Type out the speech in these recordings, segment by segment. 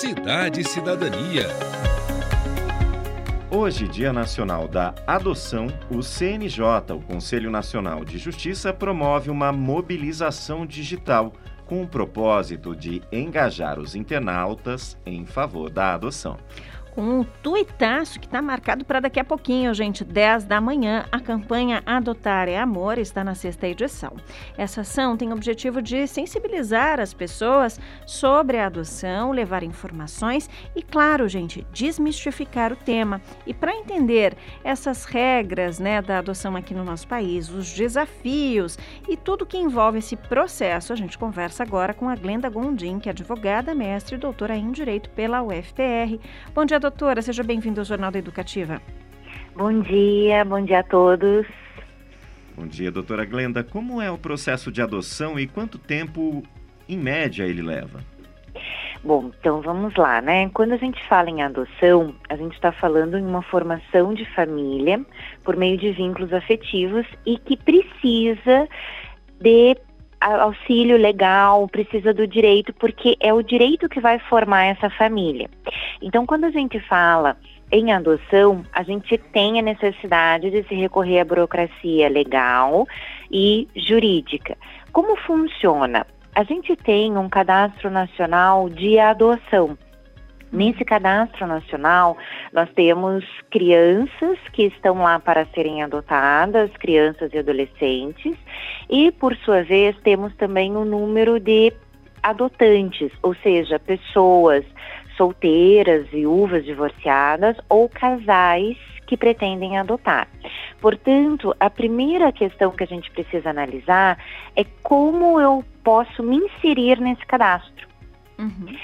Cidade e Cidadania. Hoje, Dia Nacional da Adoção, o CNJ, o Conselho Nacional de Justiça, promove uma mobilização digital com o propósito de engajar os internautas em favor da adoção um tuitaço que está marcado para daqui a pouquinho, gente, 10 da manhã. A campanha Adotar é Amor está na sexta edição. Essa ação tem o objetivo de sensibilizar as pessoas sobre a adoção, levar informações e, claro, gente, desmistificar o tema. E para entender essas regras né, da adoção aqui no nosso país, os desafios e tudo que envolve esse processo, a gente conversa agora com a Glenda Gondim, que é advogada, mestre e doutora em Direito pela UFPR. Bom dia, doutora, seja bem-vinda ao Jornal da Educativa. Bom dia, bom dia a todos. Bom dia, doutora Glenda. Como é o processo de adoção e quanto tempo, em média, ele leva? Bom, então vamos lá, né? Quando a gente fala em adoção, a gente está falando em uma formação de família por meio de vínculos afetivos e que precisa de auxílio legal, precisa do direito, porque é o direito que vai formar essa família. Então, quando a gente fala em adoção, a gente tem a necessidade de se recorrer à burocracia legal e jurídica. Como funciona? A gente tem um cadastro nacional de adoção. Nesse cadastro nacional, nós temos crianças que estão lá para serem adotadas, crianças e adolescentes, e, por sua vez, temos também o um número de adotantes, ou seja, pessoas solteiras, viúvas, divorciadas ou casais que pretendem adotar. Portanto, a primeira questão que a gente precisa analisar é como eu posso me inserir nesse cadastro. Uhum.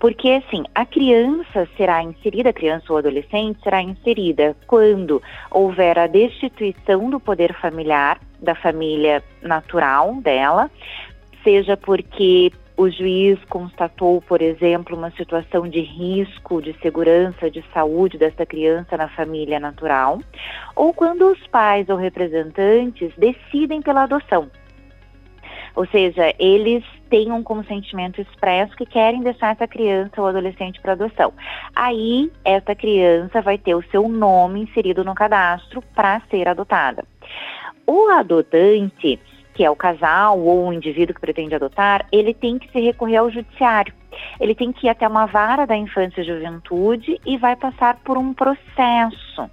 Porque, assim, a criança será inserida, a criança ou adolescente será inserida quando houver a destituição do poder familiar, da família natural dela, seja porque o juiz constatou, por exemplo, uma situação de risco de segurança, de saúde dessa criança na família natural, ou quando os pais ou representantes decidem pela adoção. Ou seja, eles têm um consentimento expresso que querem deixar essa criança ou adolescente para adoção. Aí, essa criança vai ter o seu nome inserido no cadastro para ser adotada. O adotante, que é o casal ou o indivíduo que pretende adotar, ele tem que se recorrer ao judiciário. Ele tem que ir até uma vara da infância e juventude e vai passar por um processo.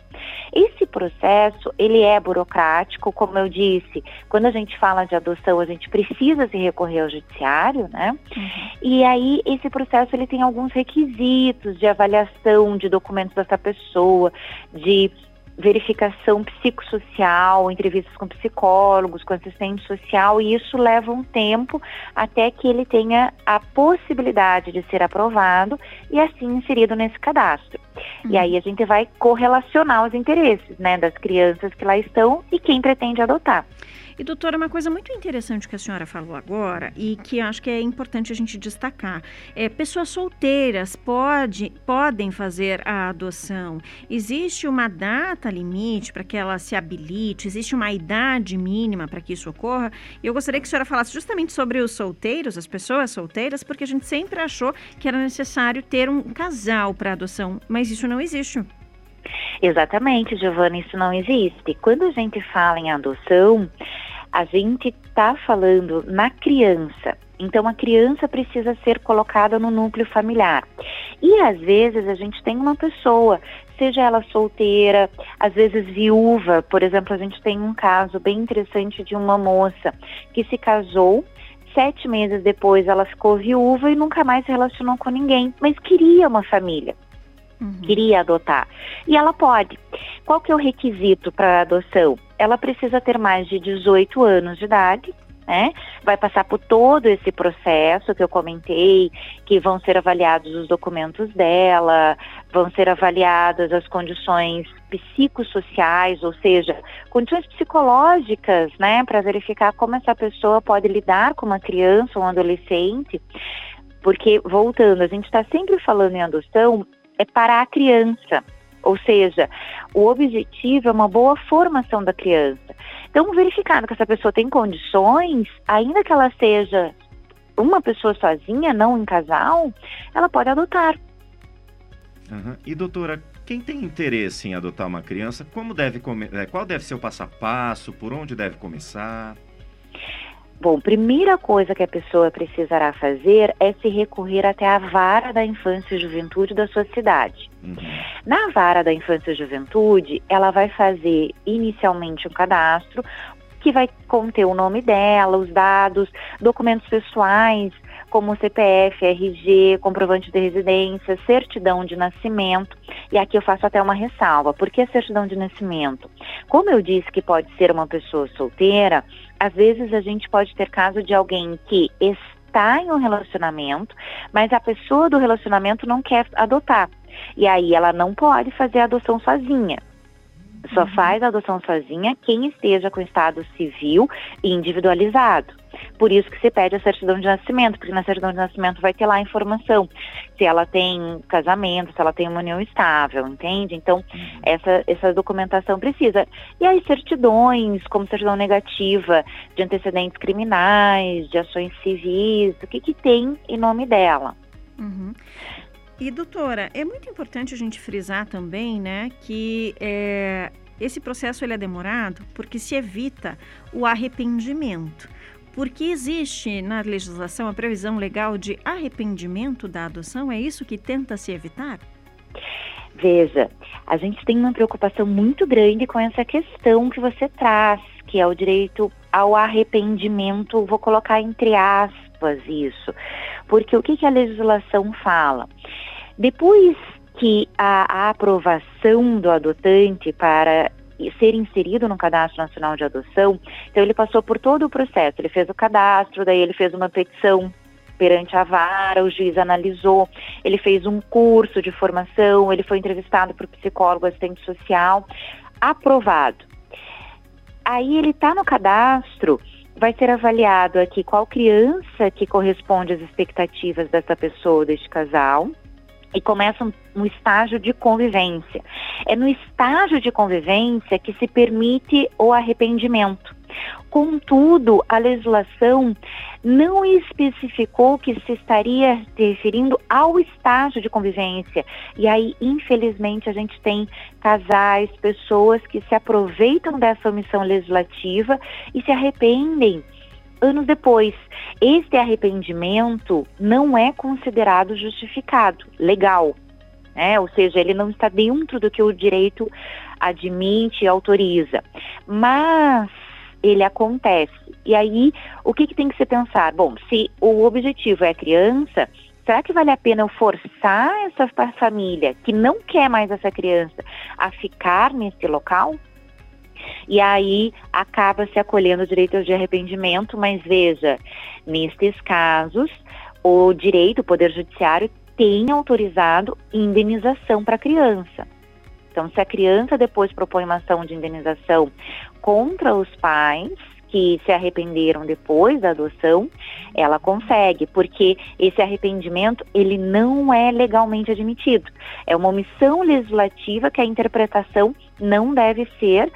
Esse processo, ele é burocrático, como eu disse, quando a gente fala de adoção, a gente precisa se recorrer ao judiciário, né? Uhum. E aí esse processo ele tem alguns requisitos de avaliação de documentos dessa pessoa, de verificação psicossocial, entrevistas com psicólogos, com assistente social, e isso leva um tempo até que ele tenha a possibilidade de ser aprovado e assim inserido nesse cadastro. Uhum. E aí a gente vai correlacionar os interesses, né, das crianças que lá estão e quem pretende adotar. E doutora, uma coisa muito interessante que a senhora falou agora e que acho que é importante a gente destacar. É, pessoas solteiras pode, podem fazer a adoção. Existe uma data limite para que ela se habilite? Existe uma idade mínima para que isso ocorra? E eu gostaria que a senhora falasse justamente sobre os solteiros, as pessoas solteiras, porque a gente sempre achou que era necessário ter um casal para adoção, mas isso não existe. Exatamente, Giovana, isso não existe. Quando a gente fala em adoção, a gente está falando na criança. Então a criança precisa ser colocada no núcleo familiar. E às vezes a gente tem uma pessoa, seja ela solteira, às vezes viúva, por exemplo, a gente tem um caso bem interessante de uma moça que se casou sete meses depois ela ficou viúva e nunca mais se relacionou com ninguém, mas queria uma família. Uhum. Queria adotar. E ela pode. Qual que é o requisito para adoção? Ela precisa ter mais de 18 anos de idade, né? Vai passar por todo esse processo que eu comentei, que vão ser avaliados os documentos dela, vão ser avaliadas as condições psicossociais, ou seja, condições psicológicas, né, para verificar como essa pessoa pode lidar com uma criança ou um adolescente. Porque, voltando, a gente está sempre falando em adoção é para a criança. Ou seja, o objetivo é uma boa formação da criança. Então, verificando que essa pessoa tem condições, ainda que ela seja uma pessoa sozinha, não em casal, ela pode adotar. Uhum. E doutora, quem tem interesse em adotar uma criança, como deve. É, qual deve ser o passo a passo, por onde deve começar? Bom, primeira coisa que a pessoa precisará fazer é se recorrer até a vara da infância e juventude da sua cidade. Uhum. Na vara da infância e juventude, ela vai fazer inicialmente um cadastro que vai conter o nome dela, os dados, documentos pessoais, como CPF, RG, comprovante de residência, certidão de nascimento. E aqui eu faço até uma ressalva. Por que certidão de nascimento? Como eu disse que pode ser uma pessoa solteira, às vezes a gente pode ter caso de alguém que está em um relacionamento, mas a pessoa do relacionamento não quer adotar. E aí ela não pode fazer a adoção sozinha. Só uhum. faz a adoção sozinha quem esteja com estado civil individualizado. Por isso que se pede a certidão de nascimento, porque na certidão de nascimento vai ter lá a informação se ela tem casamento, se ela tem uma união estável, entende? Então, uhum. essa, essa documentação precisa. E aí, certidões, como certidão negativa de antecedentes criminais, de ações civis, o que, que tem em nome dela. Uhum. E doutora, é muito importante a gente frisar também, né, que é, esse processo ele é demorado porque se evita o arrependimento. Porque existe na legislação a previsão legal de arrependimento da adoção? É isso que tenta se evitar? Veja, a gente tem uma preocupação muito grande com essa questão que você traz, que é o direito ao arrependimento, vou colocar entre aspas isso. Porque o que, que a legislação fala? Depois que a, a aprovação do adotante para ser inserido no Cadastro Nacional de Adoção, então ele passou por todo o processo, ele fez o cadastro, daí ele fez uma petição perante a vara, o juiz analisou, ele fez um curso de formação, ele foi entrevistado por psicólogo, assistente social, aprovado. Aí ele está no cadastro, vai ser avaliado aqui qual criança que corresponde às expectativas dessa pessoa, deste casal, e começa um, um, estágio de convivência. É no estágio de convivência que se permite o arrependimento. Contudo, a legislação não especificou que se estaria referindo ao estágio de convivência. E aí, infelizmente, a gente tem casais, pessoas que se aproveitam dessa omissão legislativa e se arrependem anos depois. Este arrependimento não é considerado justificado, legal. Né? Ou seja, ele não está dentro do que o direito admite e autoriza. Mas ele acontece. E aí, o que, que tem que se pensar? Bom, se o objetivo é a criança, será que vale a pena eu forçar essa família que não quer mais essa criança a ficar nesse local? e aí acaba se acolhendo o direito de arrependimento, mas veja, nestes casos, o direito, o Poder Judiciário, tem autorizado indenização para a criança. Então, se a criança depois propõe uma ação de indenização contra os pais, que se arrependeram depois da adoção, ela consegue, porque esse arrependimento ele não é legalmente admitido. É uma omissão legislativa que a interpretação não deve ser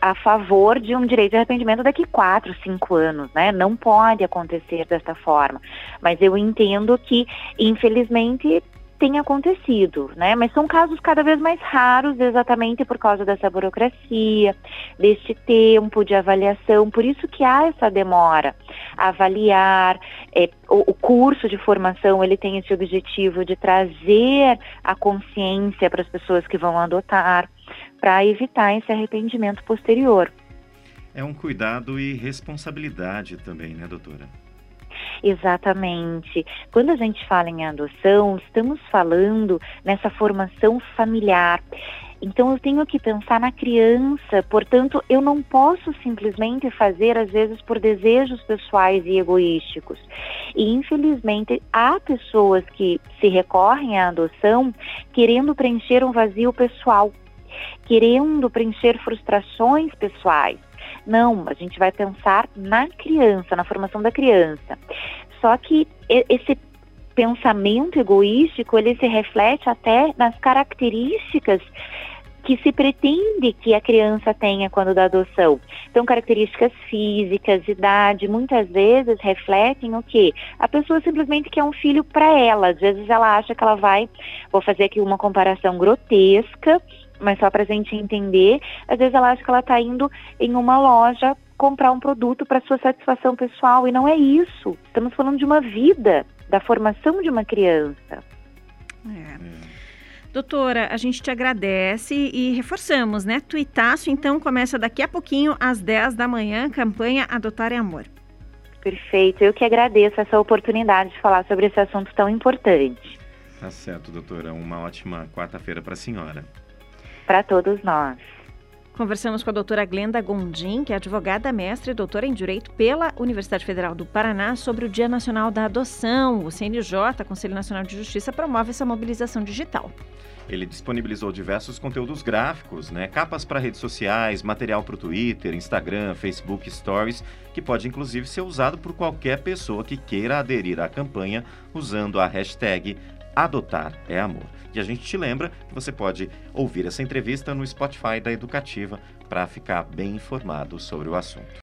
a favor de um direito de arrependimento daqui quatro, cinco anos, né? Não pode acontecer dessa forma. Mas eu entendo que, infelizmente, tem acontecido, né? Mas são casos cada vez mais raros, exatamente por causa dessa burocracia, deste tempo de avaliação. Por isso que há essa demora. Avaliar, é, o, o curso de formação ele tem esse objetivo de trazer a consciência para as pessoas que vão adotar para evitar esse arrependimento posterior. É um cuidado e responsabilidade também, né, doutora? Exatamente. Quando a gente fala em adoção, estamos falando nessa formação familiar. Então eu tenho que pensar na criança, portanto, eu não posso simplesmente fazer, às vezes, por desejos pessoais e egoísticos. E infelizmente há pessoas que se recorrem à adoção querendo preencher um vazio pessoal querendo preencher frustrações pessoais. Não, a gente vai pensar na criança, na formação da criança. Só que esse pensamento egoístico, ele se reflete até nas características que se pretende que a criança tenha quando dá adoção. Então, características físicas, idade, muitas vezes refletem o que? A pessoa simplesmente quer um filho para ela. Às vezes ela acha que ela vai, vou fazer aqui uma comparação grotesca, mas só para a gente entender, às vezes ela acha que ela está indo em uma loja comprar um produto para sua satisfação pessoal e não é isso. Estamos falando de uma vida, da formação de uma criança. É. Doutora, a gente te agradece e reforçamos, né? Tuitaço, então, começa daqui a pouquinho, às 10 da manhã, campanha Adotar é Amor. Perfeito. Eu que agradeço essa oportunidade de falar sobre esse assunto tão importante. Tá certo, doutora. Uma ótima quarta-feira para a senhora para todos nós. Conversamos com a doutora Glenda Gondim, que é advogada, mestre e doutora em Direito pela Universidade Federal do Paraná, sobre o Dia Nacional da Adoção. O CNJ, Conselho Nacional de Justiça, promove essa mobilização digital. Ele disponibilizou diversos conteúdos gráficos, né? capas para redes sociais, material para o Twitter, Instagram, Facebook Stories, que pode inclusive ser usado por qualquer pessoa que queira aderir à campanha usando a hashtag Adotar é Amor. E a gente te lembra que você pode ouvir essa entrevista no Spotify da Educativa para ficar bem informado sobre o assunto.